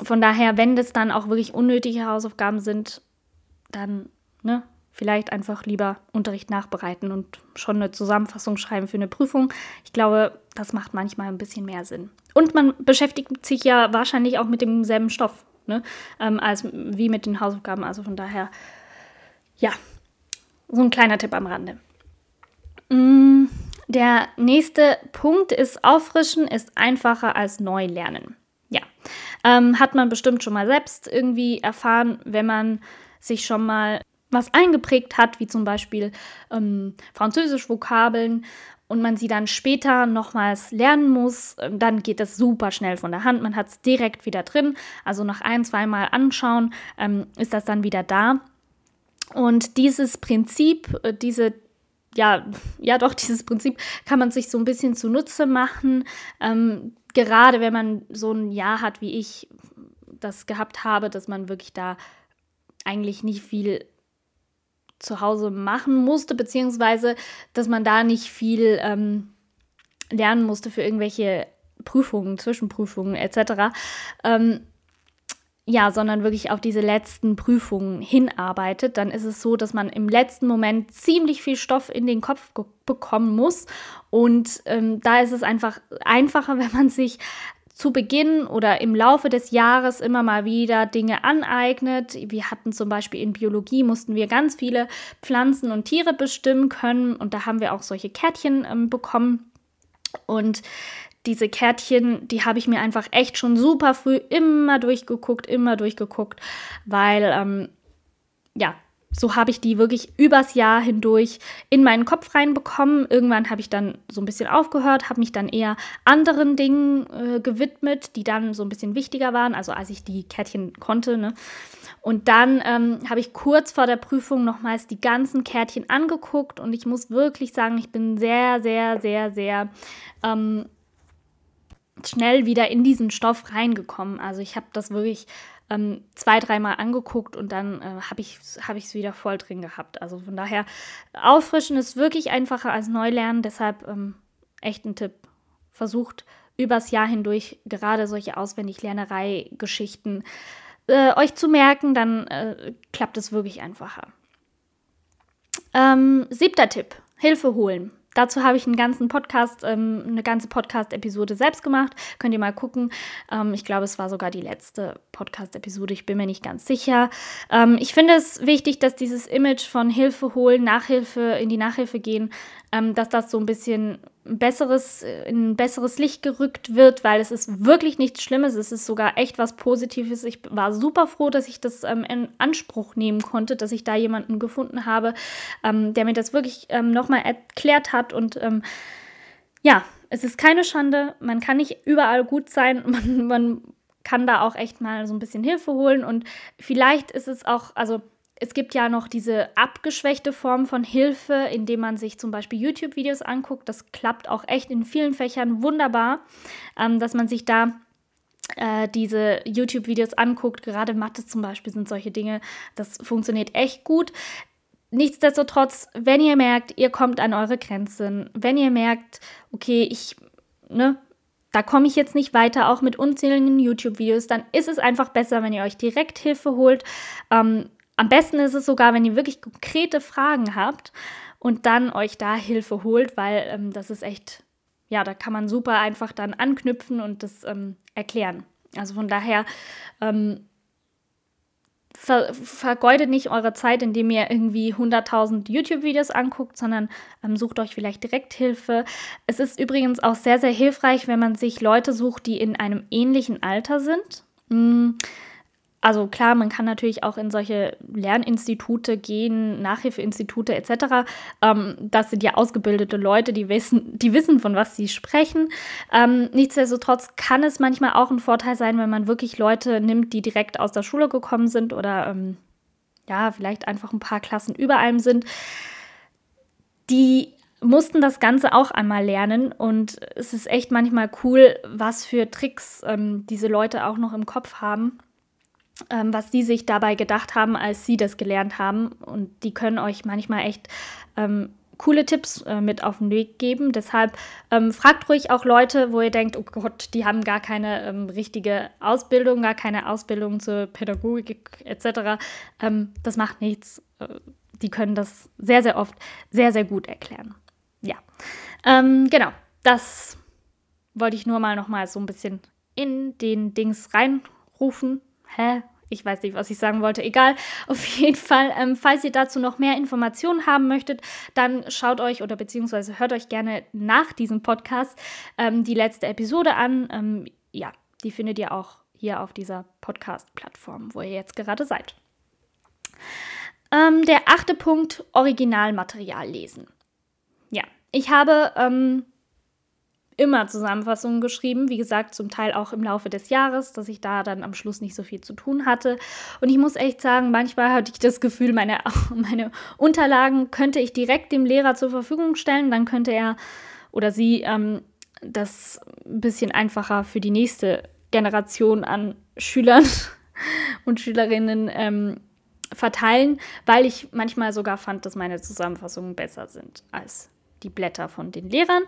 von daher, wenn das dann auch wirklich unnötige Hausaufgaben sind, dann ne, vielleicht einfach lieber Unterricht nachbereiten und schon eine Zusammenfassung schreiben für eine Prüfung. Ich glaube, das macht manchmal ein bisschen mehr Sinn. Und man beschäftigt sich ja wahrscheinlich auch mit demselben Stoff, ne, ähm, als wie mit den Hausaufgaben. Also von daher, ja, so ein kleiner Tipp am Rande. Mm, der nächste Punkt ist, auffrischen ist einfacher als neu lernen. Ja, ähm, hat man bestimmt schon mal selbst irgendwie erfahren, wenn man sich schon mal was eingeprägt hat, wie zum Beispiel ähm, Französisch-Vokabeln und man sie dann später nochmals lernen muss, ähm, dann geht das super schnell von der Hand. Man hat es direkt wieder drin. Also nach ein, zweimal anschauen ähm, ist das dann wieder da. Und dieses Prinzip, äh, diese ja, ja doch, dieses Prinzip kann man sich so ein bisschen zunutze machen. Ähm, gerade wenn man so ein Jahr hat, wie ich das gehabt habe, dass man wirklich da eigentlich nicht viel zu Hause machen musste, beziehungsweise dass man da nicht viel ähm, lernen musste für irgendwelche Prüfungen, Zwischenprüfungen etc. Ähm, ja, sondern wirklich auf diese letzten Prüfungen hinarbeitet, dann ist es so, dass man im letzten Moment ziemlich viel Stoff in den Kopf bekommen muss. Und ähm, da ist es einfach einfacher, wenn man sich zu Beginn oder im Laufe des Jahres immer mal wieder Dinge aneignet. Wir hatten zum Beispiel in Biologie, mussten wir ganz viele Pflanzen und Tiere bestimmen können und da haben wir auch solche Kärtchen ähm, bekommen. Und diese Kärtchen, die habe ich mir einfach echt schon super früh immer durchgeguckt, immer durchgeguckt, weil ähm, ja, so habe ich die wirklich übers Jahr hindurch in meinen Kopf reinbekommen. Irgendwann habe ich dann so ein bisschen aufgehört, habe mich dann eher anderen Dingen äh, gewidmet, die dann so ein bisschen wichtiger waren, also als ich die Kärtchen konnte. Ne? Und dann ähm, habe ich kurz vor der Prüfung nochmals die ganzen Kärtchen angeguckt und ich muss wirklich sagen, ich bin sehr, sehr, sehr, sehr ähm, schnell wieder in diesen Stoff reingekommen. Also ich habe das wirklich ähm, zwei, dreimal angeguckt und dann äh, habe ich es hab wieder voll drin gehabt. Also von daher, auffrischen ist wirklich einfacher als Neulernen. Deshalb ähm, echt ein Tipp. Versucht übers Jahr hindurch gerade solche Auswendiglernerei-Geschichten äh, euch zu merken, dann äh, klappt es wirklich einfacher. Ähm, siebter Tipp: Hilfe holen. Dazu habe ich einen ganzen Podcast, ähm, eine ganze Podcast-Episode selbst gemacht. Könnt ihr mal gucken. Ähm, ich glaube, es war sogar die letzte Podcast-Episode. Ich bin mir nicht ganz sicher. Ähm, ich finde es wichtig, dass dieses Image von Hilfe holen, Nachhilfe, in die Nachhilfe gehen, ähm, dass das so ein bisschen besseres, in ein besseres Licht gerückt wird, weil es ist wirklich nichts Schlimmes. Es ist sogar echt was Positives. Ich war super froh, dass ich das ähm, in Anspruch nehmen konnte, dass ich da jemanden gefunden habe, ähm, der mir das wirklich ähm, nochmal erklärt hat. Und ähm, ja, es ist keine Schande. Man kann nicht überall gut sein. Man, man kann da auch echt mal so ein bisschen Hilfe holen. Und vielleicht ist es auch, also es gibt ja noch diese abgeschwächte Form von Hilfe, indem man sich zum Beispiel YouTube-Videos anguckt. Das klappt auch echt in vielen Fächern wunderbar, ähm, dass man sich da äh, diese YouTube-Videos anguckt. Gerade Mathe zum Beispiel sind solche Dinge, das funktioniert echt gut. Nichtsdestotrotz, wenn ihr merkt, ihr kommt an eure Grenzen, wenn ihr merkt, okay, ich, ne, da komme ich jetzt nicht weiter, auch mit unzähligen YouTube-Videos, dann ist es einfach besser, wenn ihr euch direkt Hilfe holt. Ähm, am besten ist es sogar, wenn ihr wirklich konkrete Fragen habt und dann euch da Hilfe holt, weil ähm, das ist echt, ja, da kann man super einfach dann anknüpfen und das ähm, erklären. Also von daher, ähm, ver vergeudet nicht eure Zeit, indem ihr irgendwie 100.000 YouTube-Videos anguckt, sondern ähm, sucht euch vielleicht direkt Hilfe. Es ist übrigens auch sehr, sehr hilfreich, wenn man sich Leute sucht, die in einem ähnlichen Alter sind. Hm also klar, man kann natürlich auch in solche Lerninstitute gehen, Nachhilfeinstitute etc. Ähm, das sind ja ausgebildete Leute, die wissen, die wissen, von was sie sprechen. Ähm, nichtsdestotrotz kann es manchmal auch ein Vorteil sein, wenn man wirklich Leute nimmt, die direkt aus der Schule gekommen sind oder ähm, ja, vielleicht einfach ein paar Klassen über einem sind. Die mussten das Ganze auch einmal lernen und es ist echt manchmal cool, was für Tricks ähm, diese Leute auch noch im Kopf haben ähm, was sie sich dabei gedacht haben, als sie das gelernt haben. Und die können euch manchmal echt ähm, coole Tipps äh, mit auf den Weg geben. Deshalb ähm, fragt ruhig auch Leute, wo ihr denkt, oh Gott, die haben gar keine ähm, richtige Ausbildung, gar keine Ausbildung zur Pädagogik etc. Ähm, das macht nichts. Äh, die können das sehr, sehr oft sehr, sehr gut erklären. Ja, ähm, genau. Das wollte ich nur mal noch mal so ein bisschen in den Dings reinrufen Hä? Ich weiß nicht, was ich sagen wollte. Egal. Auf jeden Fall, ähm, falls ihr dazu noch mehr Informationen haben möchtet, dann schaut euch oder beziehungsweise hört euch gerne nach diesem Podcast ähm, die letzte Episode an. Ähm, ja, die findet ihr auch hier auf dieser Podcast-Plattform, wo ihr jetzt gerade seid. Ähm, der achte Punkt: Originalmaterial lesen. Ja, ich habe ähm, immer Zusammenfassungen geschrieben, wie gesagt, zum Teil auch im Laufe des Jahres, dass ich da dann am Schluss nicht so viel zu tun hatte. Und ich muss echt sagen, manchmal hatte ich das Gefühl, meine, meine Unterlagen könnte ich direkt dem Lehrer zur Verfügung stellen, dann könnte er oder sie ähm, das ein bisschen einfacher für die nächste Generation an Schülern und Schülerinnen ähm, verteilen, weil ich manchmal sogar fand, dass meine Zusammenfassungen besser sind als die Blätter von den Lehrern.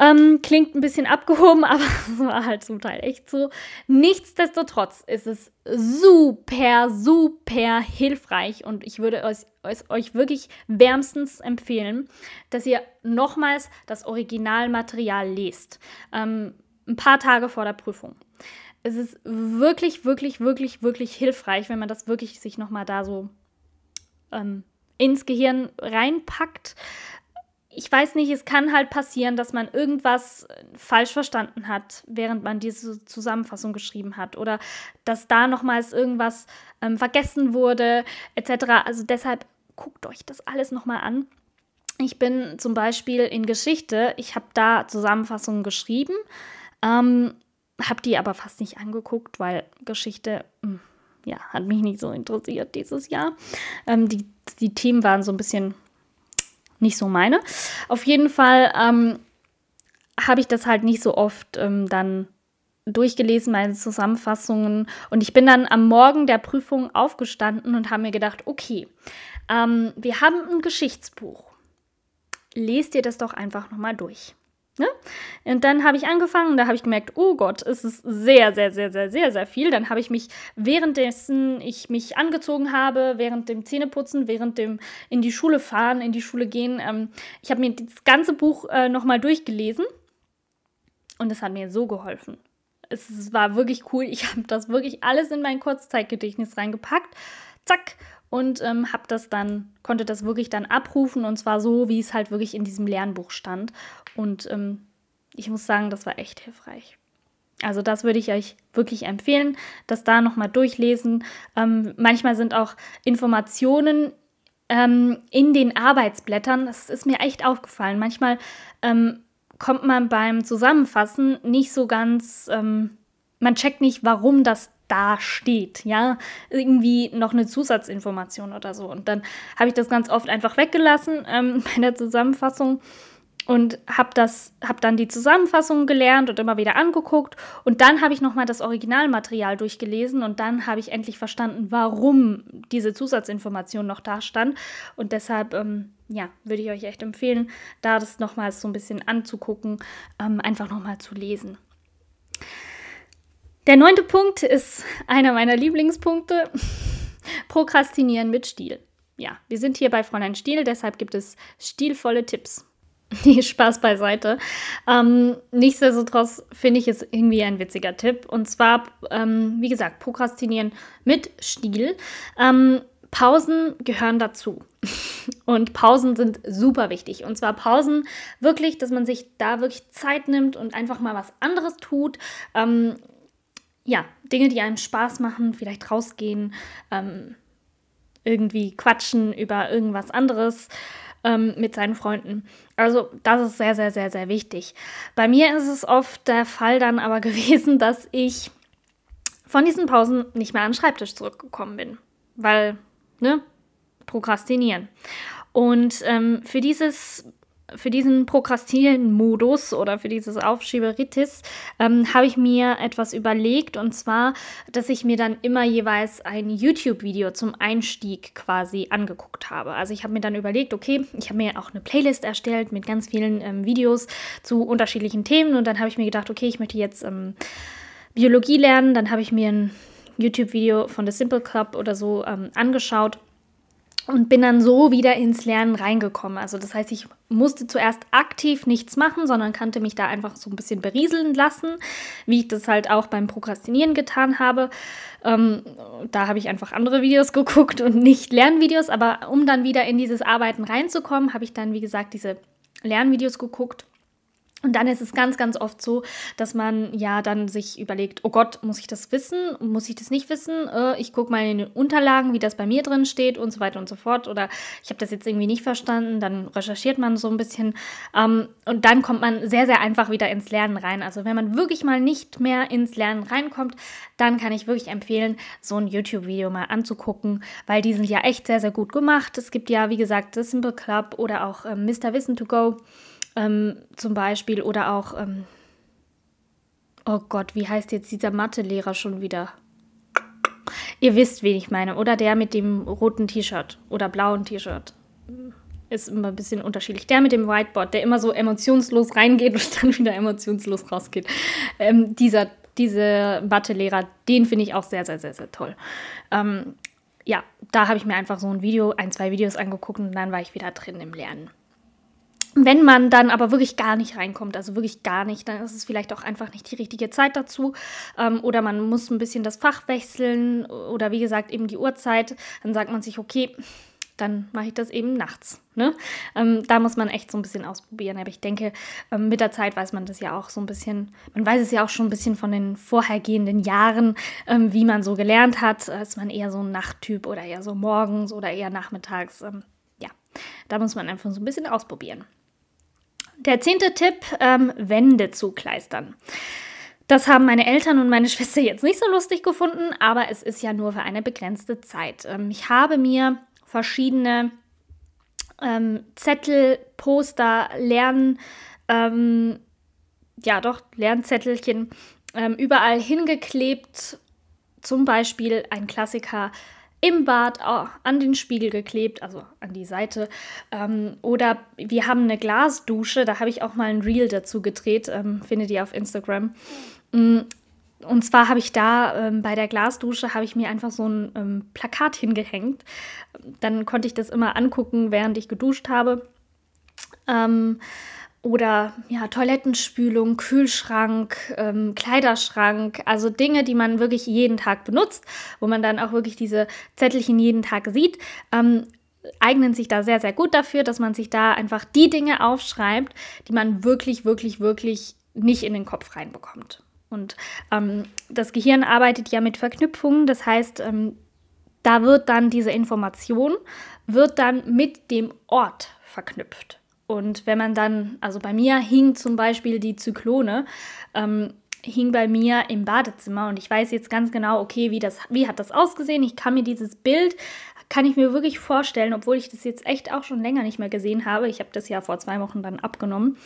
Ähm, klingt ein bisschen abgehoben, aber es war halt zum Teil echt so. Nichtsdestotrotz ist es super, super hilfreich und ich würde euch, euch wirklich wärmstens empfehlen, dass ihr nochmals das Originalmaterial lest. Ähm, ein paar Tage vor der Prüfung. Es ist wirklich, wirklich, wirklich, wirklich hilfreich, wenn man das wirklich sich nochmal da so ähm, ins Gehirn reinpackt. Ich weiß nicht, es kann halt passieren, dass man irgendwas falsch verstanden hat, während man diese Zusammenfassung geschrieben hat oder dass da nochmals irgendwas ähm, vergessen wurde, etc. Also deshalb guckt euch das alles nochmal an. Ich bin zum Beispiel in Geschichte, ich habe da Zusammenfassungen geschrieben, ähm, habe die aber fast nicht angeguckt, weil Geschichte, hm, ja, hat mich nicht so interessiert dieses Jahr. Ähm, die, die Themen waren so ein bisschen nicht so meine. Auf jeden Fall ähm, habe ich das halt nicht so oft ähm, dann durchgelesen, meine Zusammenfassungen. Und ich bin dann am Morgen der Prüfung aufgestanden und habe mir gedacht, okay, ähm, wir haben ein Geschichtsbuch lest dir das doch einfach nochmal durch. Ne? Und dann habe ich angefangen, da habe ich gemerkt, oh Gott, es ist sehr, sehr, sehr, sehr, sehr, sehr viel. Dann habe ich mich währenddessen ich mich angezogen habe, während dem Zähneputzen, während dem in die Schule fahren, in die Schule gehen, ähm, ich habe mir das ganze Buch äh, nochmal durchgelesen und es hat mir so geholfen. Es, es war wirklich cool. Ich habe das wirklich alles in mein Kurzzeitgedächtnis reingepackt. Zack und ähm, habe das dann, konnte das wirklich dann abrufen und zwar so, wie es halt wirklich in diesem Lernbuch stand. Und ähm, ich muss sagen, das war echt hilfreich. Also das würde ich euch wirklich empfehlen, das da nochmal durchlesen. Ähm, manchmal sind auch Informationen ähm, in den Arbeitsblättern, das ist mir echt aufgefallen. Manchmal ähm, kommt man beim Zusammenfassen nicht so ganz, ähm, man checkt nicht, warum das da steht, ja, irgendwie noch eine Zusatzinformation oder so. Und dann habe ich das ganz oft einfach weggelassen ähm, bei der Zusammenfassung und habe das, habe dann die Zusammenfassung gelernt und immer wieder angeguckt und dann habe ich noch mal das Originalmaterial durchgelesen und dann habe ich endlich verstanden, warum diese Zusatzinformation noch da stand und deshalb ähm, ja, würde ich euch echt empfehlen, da das nochmals so ein bisschen anzugucken, ähm, einfach nochmal zu lesen. Der neunte Punkt ist einer meiner Lieblingspunkte. Prokrastinieren mit Stil. Ja, wir sind hier bei Fräulein Stil, deshalb gibt es stilvolle Tipps. Nee, Spaß beiseite. Ähm, nichtsdestotrotz finde ich es irgendwie ein witziger Tipp. Und zwar, ähm, wie gesagt, Prokrastinieren mit Stil. Ähm, Pausen gehören dazu. Und Pausen sind super wichtig. Und zwar Pausen wirklich, dass man sich da wirklich Zeit nimmt und einfach mal was anderes tut. Ja, Dinge, die einem Spaß machen, vielleicht rausgehen, ähm, irgendwie quatschen über irgendwas anderes ähm, mit seinen Freunden. Also das ist sehr, sehr, sehr, sehr wichtig. Bei mir ist es oft der Fall dann aber gewesen, dass ich von diesen Pausen nicht mehr an den Schreibtisch zurückgekommen bin, weil, ne, prokrastinieren. Und ähm, für dieses für diesen Prokrastinieren-Modus oder für dieses Aufschieberitis ähm, habe ich mir etwas überlegt. Und zwar, dass ich mir dann immer jeweils ein YouTube-Video zum Einstieg quasi angeguckt habe. Also ich habe mir dann überlegt, okay, ich habe mir auch eine Playlist erstellt mit ganz vielen ähm, Videos zu unterschiedlichen Themen. Und dann habe ich mir gedacht, okay, ich möchte jetzt ähm, Biologie lernen, dann habe ich mir ein YouTube-Video von The Simple Club oder so ähm, angeschaut und bin dann so wieder ins Lernen reingekommen. Also das heißt, ich musste zuerst aktiv nichts machen, sondern kannte mich da einfach so ein bisschen berieseln lassen, wie ich das halt auch beim Prokrastinieren getan habe. Ähm, da habe ich einfach andere Videos geguckt und nicht Lernvideos, aber um dann wieder in dieses Arbeiten reinzukommen, habe ich dann, wie gesagt, diese Lernvideos geguckt und dann ist es ganz, ganz oft so, dass man ja dann sich überlegt, oh Gott, muss ich das wissen? Muss ich das nicht wissen? Äh, ich gucke mal in den Unterlagen, wie das bei mir drin steht und so weiter und so fort. Oder ich habe das jetzt irgendwie nicht verstanden. Dann recherchiert man so ein bisschen. Ähm, und dann kommt man sehr, sehr einfach wieder ins Lernen rein. Also wenn man wirklich mal nicht mehr ins Lernen reinkommt, dann kann ich wirklich empfehlen, so ein YouTube-Video mal anzugucken, weil die sind ja echt sehr, sehr gut gemacht. Es gibt ja, wie gesagt, das Simple Club oder auch äh, Mr. Wissen to Go ähm, zum Beispiel oder auch, ähm, oh Gott, wie heißt jetzt dieser Mathelehrer schon wieder? Ihr wisst, wen ich meine, oder der mit dem roten T-Shirt oder blauen T-Shirt. Ist immer ein bisschen unterschiedlich. Der mit dem Whiteboard, der immer so emotionslos reingeht und dann wieder emotionslos rausgeht. Ähm, dieser, diese Mathelehrer, den finde ich auch sehr, sehr, sehr, sehr toll. Ähm, ja, da habe ich mir einfach so ein Video, ein, zwei Videos angeguckt und dann war ich wieder drin im Lernen. Wenn man dann aber wirklich gar nicht reinkommt, also wirklich gar nicht, dann ist es vielleicht auch einfach nicht die richtige Zeit dazu. Ähm, oder man muss ein bisschen das Fach wechseln oder wie gesagt eben die Uhrzeit. Dann sagt man sich, okay, dann mache ich das eben nachts. Ne? Ähm, da muss man echt so ein bisschen ausprobieren. Aber ich denke, ähm, mit der Zeit weiß man das ja auch so ein bisschen, man weiß es ja auch schon ein bisschen von den vorhergehenden Jahren, ähm, wie man so gelernt hat. Ist man eher so ein Nachttyp oder eher so morgens oder eher nachmittags. Ähm, ja, da muss man einfach so ein bisschen ausprobieren. Der zehnte Tipp, ähm, Wände zukleistern. Das haben meine Eltern und meine Schwester jetzt nicht so lustig gefunden, aber es ist ja nur für eine begrenzte Zeit. Ähm, ich habe mir verschiedene ähm, Zettel, Poster, Lern, ähm, ja doch, Lernzettelchen ähm, überall hingeklebt. Zum Beispiel ein Klassiker, im Bad oh, an den Spiegel geklebt, also an die Seite. Ähm, oder wir haben eine Glasdusche, da habe ich auch mal ein Reel dazu gedreht, ähm, findet ihr auf Instagram. Mm, und zwar habe ich da ähm, bei der Glasdusche habe ich mir einfach so ein ähm, Plakat hingehängt. Dann konnte ich das immer angucken, während ich geduscht habe. Ähm, oder ja, Toilettenspülung, Kühlschrank, ähm, Kleiderschrank, also Dinge, die man wirklich jeden Tag benutzt, wo man dann auch wirklich diese Zettelchen jeden Tag sieht, ähm, eignen sich da sehr, sehr gut dafür, dass man sich da einfach die Dinge aufschreibt, die man wirklich, wirklich, wirklich nicht in den Kopf reinbekommt. Und ähm, das Gehirn arbeitet ja mit Verknüpfungen, das heißt, ähm, da wird dann diese Information, wird dann mit dem Ort verknüpft. Und wenn man dann, also bei mir hing zum Beispiel die Zyklone, ähm, hing bei mir im Badezimmer und ich weiß jetzt ganz genau, okay, wie, das, wie hat das ausgesehen? Ich kann mir dieses Bild, kann ich mir wirklich vorstellen, obwohl ich das jetzt echt auch schon länger nicht mehr gesehen habe. Ich habe das ja vor zwei Wochen dann abgenommen.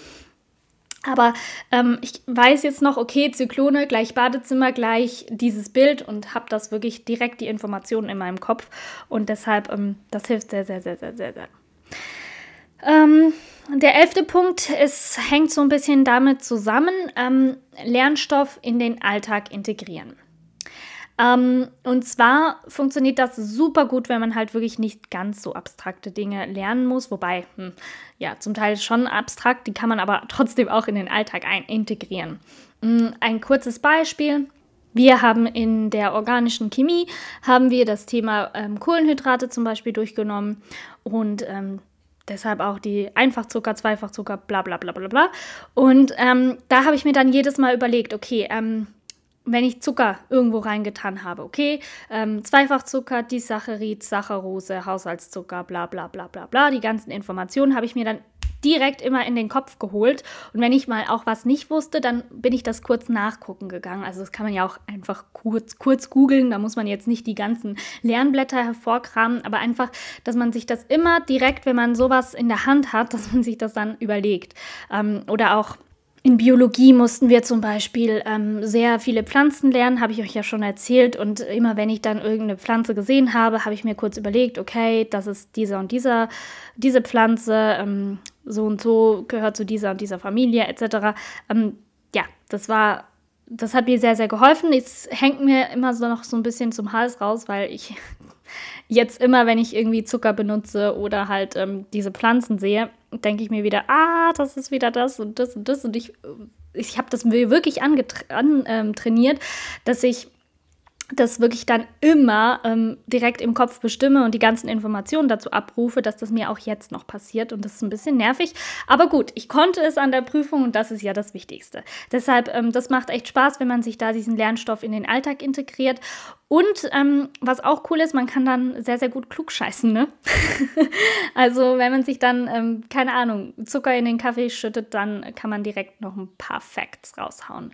Aber ähm, ich weiß jetzt noch, okay, Zyklone gleich Badezimmer, gleich dieses Bild und habe das wirklich direkt die Informationen in meinem Kopf. Und deshalb, ähm, das hilft sehr, sehr, sehr, sehr, sehr, sehr. Ähm, der elfte Punkt ist, hängt so ein bisschen damit zusammen, ähm, Lernstoff in den Alltag integrieren. Ähm, und zwar funktioniert das super gut, wenn man halt wirklich nicht ganz so abstrakte Dinge lernen muss, wobei, hm, ja, zum Teil schon abstrakt, die kann man aber trotzdem auch in den Alltag ein integrieren. Hm, ein kurzes Beispiel. Wir haben in der organischen Chemie haben wir das Thema ähm, Kohlenhydrate zum Beispiel durchgenommen und ähm, Deshalb auch die Einfachzucker, Zweifachzucker, bla bla bla bla bla. Und ähm, da habe ich mir dann jedes Mal überlegt, okay, ähm, wenn ich Zucker irgendwo reingetan habe, okay, ähm, Zweifachzucker, Disaccharid, Saccharose, Haushaltszucker, bla bla bla bla bla, die ganzen Informationen habe ich mir dann direkt immer in den Kopf geholt. Und wenn ich mal auch was nicht wusste, dann bin ich das kurz nachgucken gegangen. Also das kann man ja auch einfach kurz, kurz googeln. Da muss man jetzt nicht die ganzen Lernblätter hervorkramen, aber einfach, dass man sich das immer direkt, wenn man sowas in der Hand hat, dass man sich das dann überlegt. Ähm, oder auch in Biologie mussten wir zum Beispiel ähm, sehr viele Pflanzen lernen, habe ich euch ja schon erzählt. Und immer wenn ich dann irgendeine Pflanze gesehen habe, habe ich mir kurz überlegt, okay, das ist dieser und dieser, diese Pflanze, ähm, so und so gehört zu dieser und dieser Familie etc. Ähm, ja, das war, das hat mir sehr, sehr geholfen. Es hängt mir immer so noch so ein bisschen zum Hals raus, weil ich jetzt immer, wenn ich irgendwie Zucker benutze oder halt ähm, diese Pflanzen sehe, denke ich mir wieder, ah, das ist wieder das und das und das. Und ich, ich habe das mir wirklich antrainiert, an, ähm, dass ich das wirklich dann immer ähm, direkt im Kopf bestimme und die ganzen Informationen dazu abrufe, dass das mir auch jetzt noch passiert. Und das ist ein bisschen nervig. Aber gut, ich konnte es an der Prüfung und das ist ja das Wichtigste. Deshalb, ähm, das macht echt Spaß, wenn man sich da diesen Lernstoff in den Alltag integriert. Und ähm, was auch cool ist, man kann dann sehr, sehr gut klugscheißen, ne? also wenn man sich dann, ähm, keine Ahnung, Zucker in den Kaffee schüttet, dann kann man direkt noch ein paar Facts raushauen.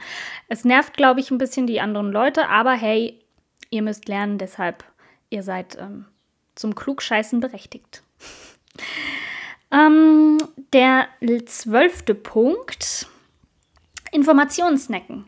Es nervt, glaube ich, ein bisschen die anderen Leute, aber hey, Ihr müsst lernen, deshalb ihr seid ähm, zum Klugscheißen berechtigt. ähm, der zwölfte Punkt, Informationssnacken.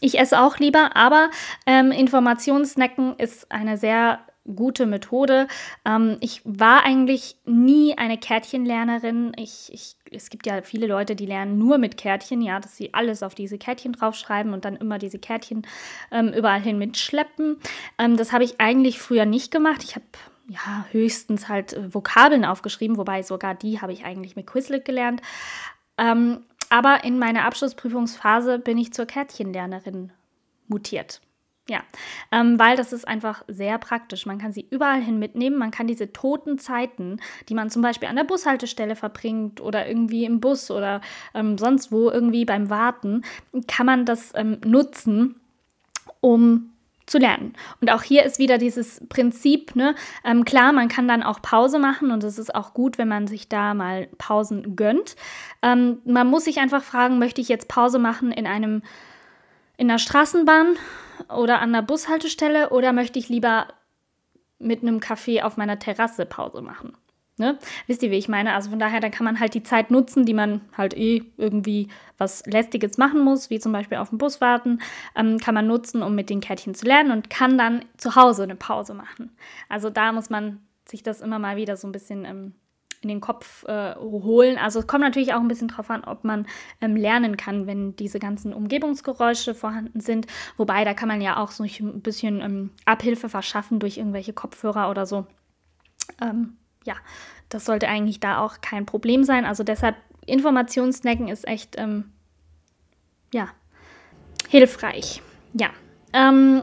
Ich esse auch lieber, aber ähm, Informationssnacken ist eine sehr gute Methode. Ähm, ich war eigentlich nie eine Kärtchenlernerin. Ich, ich, es gibt ja viele Leute, die lernen nur mit Kärtchen, ja, dass sie alles auf diese Kärtchen draufschreiben und dann immer diese Kärtchen ähm, überall hin mitschleppen. Ähm, das habe ich eigentlich früher nicht gemacht. Ich habe ja, höchstens halt äh, Vokabeln aufgeschrieben, wobei sogar die habe ich eigentlich mit Quizlet gelernt. Ähm, aber in meiner Abschlussprüfungsphase bin ich zur Kärtchenlernerin mutiert. Ja, ähm, weil das ist einfach sehr praktisch. Man kann sie überall hin mitnehmen. Man kann diese toten Zeiten, die man zum Beispiel an der Bushaltestelle verbringt oder irgendwie im Bus oder ähm, sonst wo irgendwie beim Warten, kann man das ähm, nutzen, um zu lernen. Und auch hier ist wieder dieses Prinzip, ne? Ähm, klar, man kann dann auch Pause machen und es ist auch gut, wenn man sich da mal Pausen gönnt. Ähm, man muss sich einfach fragen, möchte ich jetzt Pause machen in einem in der Straßenbahn oder an der Bushaltestelle oder möchte ich lieber mit einem Kaffee auf meiner Terrasse Pause machen? Ne? Wisst ihr, wie ich meine? Also von daher, dann kann man halt die Zeit nutzen, die man halt eh irgendwie was Lästiges machen muss, wie zum Beispiel auf dem Bus warten, ähm, kann man nutzen, um mit den Kärtchen zu lernen und kann dann zu Hause eine Pause machen. Also da muss man sich das immer mal wieder so ein bisschen ähm, in den Kopf äh, holen. Also es kommt natürlich auch ein bisschen drauf an, ob man ähm, lernen kann, wenn diese ganzen Umgebungsgeräusche vorhanden sind. Wobei, da kann man ja auch so ein bisschen ähm, Abhilfe verschaffen durch irgendwelche Kopfhörer oder so. Ähm, ja, das sollte eigentlich da auch kein Problem sein. Also deshalb Informationssnacken ist echt, ähm, ja, hilfreich. Ja. Ähm,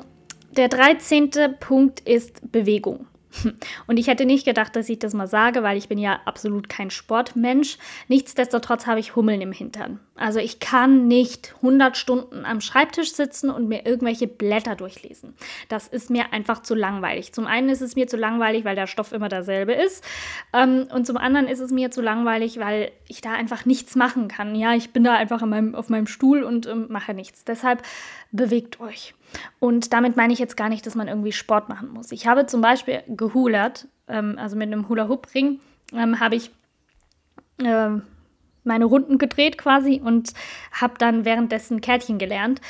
der 13. Punkt ist Bewegung. Und ich hätte nicht gedacht, dass ich das mal sage, weil ich bin ja absolut kein Sportmensch. Nichtsdestotrotz habe ich Hummeln im Hintern. Also ich kann nicht 100 Stunden am Schreibtisch sitzen und mir irgendwelche Blätter durchlesen. Das ist mir einfach zu langweilig. Zum einen ist es mir zu langweilig, weil der Stoff immer derselbe ist. Ähm, und zum anderen ist es mir zu langweilig, weil ich da einfach nichts machen kann. Ja, ich bin da einfach meinem, auf meinem Stuhl und ähm, mache nichts. Deshalb bewegt euch. Und damit meine ich jetzt gar nicht, dass man irgendwie Sport machen muss. Ich habe zum Beispiel gehulert, ähm, also mit einem Hula-Hoop-Ring ähm, habe ich äh, meine Runden gedreht quasi und habe dann währenddessen Kärtchen gelernt.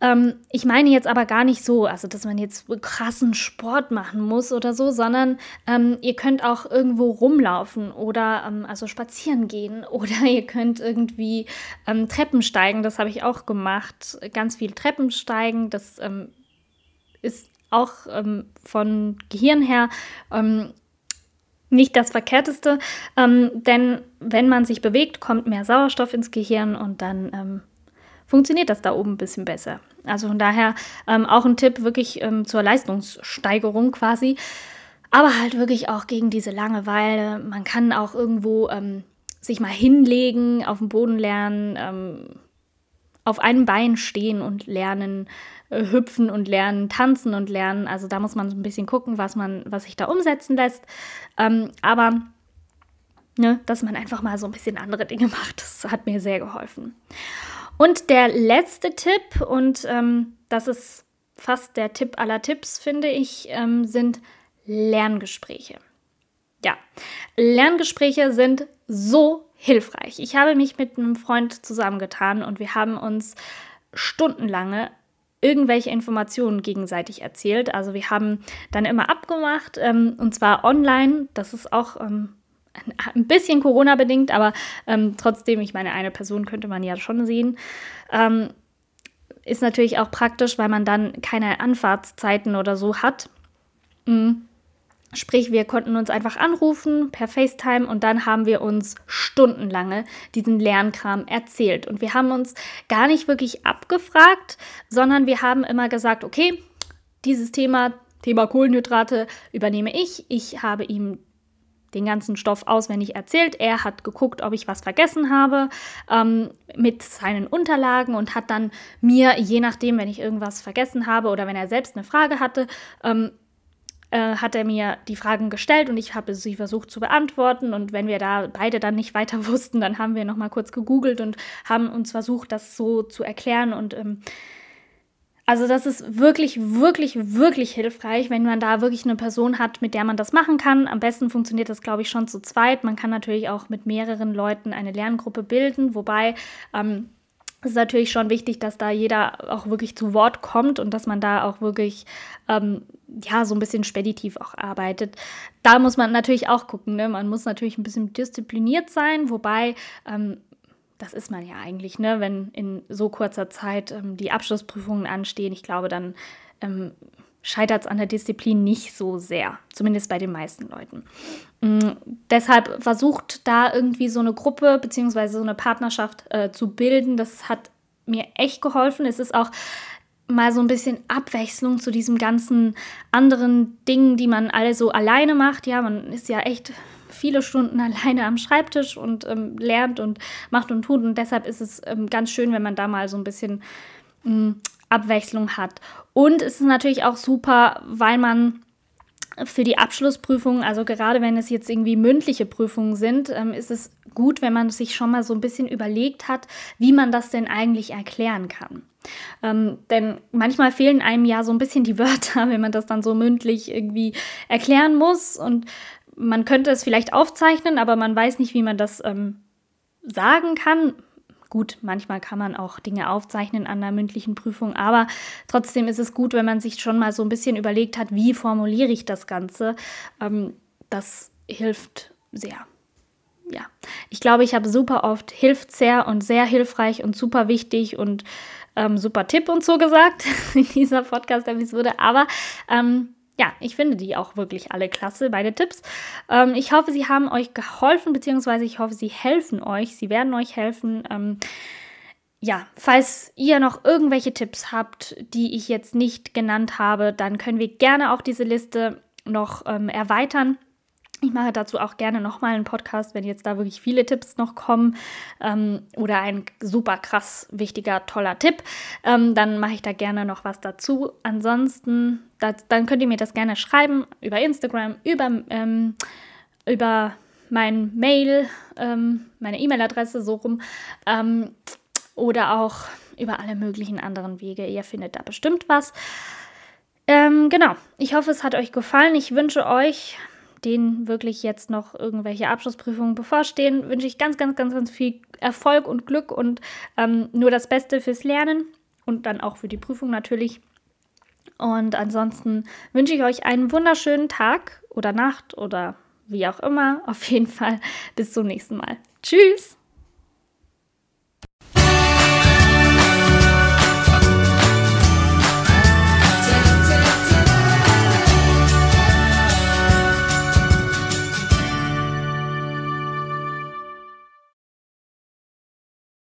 Ähm, ich meine jetzt aber gar nicht so, also dass man jetzt krassen Sport machen muss oder so, sondern ähm, ihr könnt auch irgendwo rumlaufen oder ähm, also spazieren gehen oder ihr könnt irgendwie ähm, Treppen steigen. Das habe ich auch gemacht. Ganz viel Treppen steigen. Das ähm, ist auch ähm, von Gehirn her nicht das Verkehrteste, denn wenn man sich bewegt, kommt mehr Sauerstoff ins Gehirn und dann funktioniert das da oben ein bisschen besser. Also von daher ähm, auch ein Tipp wirklich ähm, zur Leistungssteigerung quasi. Aber halt wirklich auch gegen diese Langeweile. Man kann auch irgendwo ähm, sich mal hinlegen, auf dem Boden lernen, ähm, auf einem Bein stehen und lernen, äh, hüpfen und lernen, tanzen und lernen. Also da muss man so ein bisschen gucken, was man, was sich da umsetzen lässt. Ähm, aber ne, dass man einfach mal so ein bisschen andere Dinge macht, das hat mir sehr geholfen. Und der letzte Tipp, und ähm, das ist fast der Tipp aller Tipps, finde ich, ähm, sind Lerngespräche. Ja, Lerngespräche sind so hilfreich. Ich habe mich mit einem Freund zusammengetan und wir haben uns stundenlange irgendwelche Informationen gegenseitig erzählt. Also wir haben dann immer abgemacht, ähm, und zwar online. Das ist auch ähm, ein bisschen Corona-bedingt, aber ähm, trotzdem, ich meine, eine Person könnte man ja schon sehen. Ähm, ist natürlich auch praktisch, weil man dann keine Anfahrtszeiten oder so hat. Mhm. Sprich, wir konnten uns einfach anrufen per FaceTime und dann haben wir uns stundenlange diesen Lernkram erzählt. Und wir haben uns gar nicht wirklich abgefragt, sondern wir haben immer gesagt, okay, dieses Thema, Thema Kohlenhydrate übernehme ich. Ich habe ihm den ganzen Stoff auswendig erzählt. Er hat geguckt, ob ich was vergessen habe ähm, mit seinen Unterlagen und hat dann mir, je nachdem, wenn ich irgendwas vergessen habe oder wenn er selbst eine Frage hatte, ähm, äh, hat er mir die Fragen gestellt und ich habe sie versucht zu beantworten. Und wenn wir da beide dann nicht weiter wussten, dann haben wir noch mal kurz gegoogelt und haben uns versucht, das so zu erklären und ähm, also das ist wirklich, wirklich, wirklich hilfreich, wenn man da wirklich eine Person hat, mit der man das machen kann. Am besten funktioniert das, glaube ich, schon zu zweit. Man kann natürlich auch mit mehreren Leuten eine Lerngruppe bilden, wobei ähm, es ist natürlich schon wichtig, dass da jeder auch wirklich zu Wort kommt und dass man da auch wirklich ähm, ja so ein bisschen speditiv auch arbeitet. Da muss man natürlich auch gucken. Ne? Man muss natürlich ein bisschen diszipliniert sein, wobei ähm, das ist man ja eigentlich, ne? wenn in so kurzer Zeit ähm, die Abschlussprüfungen anstehen. Ich glaube, dann ähm, scheitert es an der Disziplin nicht so sehr, zumindest bei den meisten Leuten. Mhm, deshalb versucht da irgendwie so eine Gruppe bzw. so eine Partnerschaft äh, zu bilden. Das hat mir echt geholfen. Es ist auch mal so ein bisschen Abwechslung zu diesem ganzen anderen Dingen, die man alle so alleine macht. Ja, man ist ja echt viele Stunden alleine am Schreibtisch und ähm, lernt und macht und tut. Und deshalb ist es ähm, ganz schön, wenn man da mal so ein bisschen mh, Abwechslung hat. Und es ist natürlich auch super, weil man für die Abschlussprüfungen, also gerade wenn es jetzt irgendwie mündliche Prüfungen sind, ähm, ist es gut, wenn man sich schon mal so ein bisschen überlegt hat, wie man das denn eigentlich erklären kann. Ähm, denn manchmal fehlen einem ja so ein bisschen die Wörter, wenn man das dann so mündlich irgendwie erklären muss. Und man könnte es vielleicht aufzeichnen, aber man weiß nicht, wie man das ähm, sagen kann. Gut, manchmal kann man auch Dinge aufzeichnen an der mündlichen Prüfung, aber trotzdem ist es gut, wenn man sich schon mal so ein bisschen überlegt hat, wie formuliere ich das Ganze. Ähm, das hilft sehr. Ja, ich glaube, ich habe super oft hilft sehr und sehr hilfreich und super wichtig und ähm, super Tipp und so gesagt in dieser Podcast-Episode. Aber ähm, ja, ich finde die auch wirklich alle klasse, beide Tipps. Ähm, ich hoffe, sie haben euch geholfen, beziehungsweise ich hoffe, sie helfen euch. Sie werden euch helfen. Ähm, ja, falls ihr noch irgendwelche Tipps habt, die ich jetzt nicht genannt habe, dann können wir gerne auch diese Liste noch ähm, erweitern. Ich mache dazu auch gerne nochmal einen Podcast, wenn jetzt da wirklich viele Tipps noch kommen ähm, oder ein super krass wichtiger, toller Tipp, ähm, dann mache ich da gerne noch was dazu. Ansonsten, das, dann könnt ihr mir das gerne schreiben über Instagram, über, ähm, über mein Mail, ähm, meine E-Mail-Adresse so rum ähm, oder auch über alle möglichen anderen Wege. Ihr findet da bestimmt was. Ähm, genau, ich hoffe, es hat euch gefallen. Ich wünsche euch denen wirklich jetzt noch irgendwelche Abschlussprüfungen bevorstehen, wünsche ich ganz, ganz, ganz, ganz viel Erfolg und Glück und ähm, nur das Beste fürs Lernen und dann auch für die Prüfung natürlich. Und ansonsten wünsche ich euch einen wunderschönen Tag oder Nacht oder wie auch immer. Auf jeden Fall bis zum nächsten Mal. Tschüss!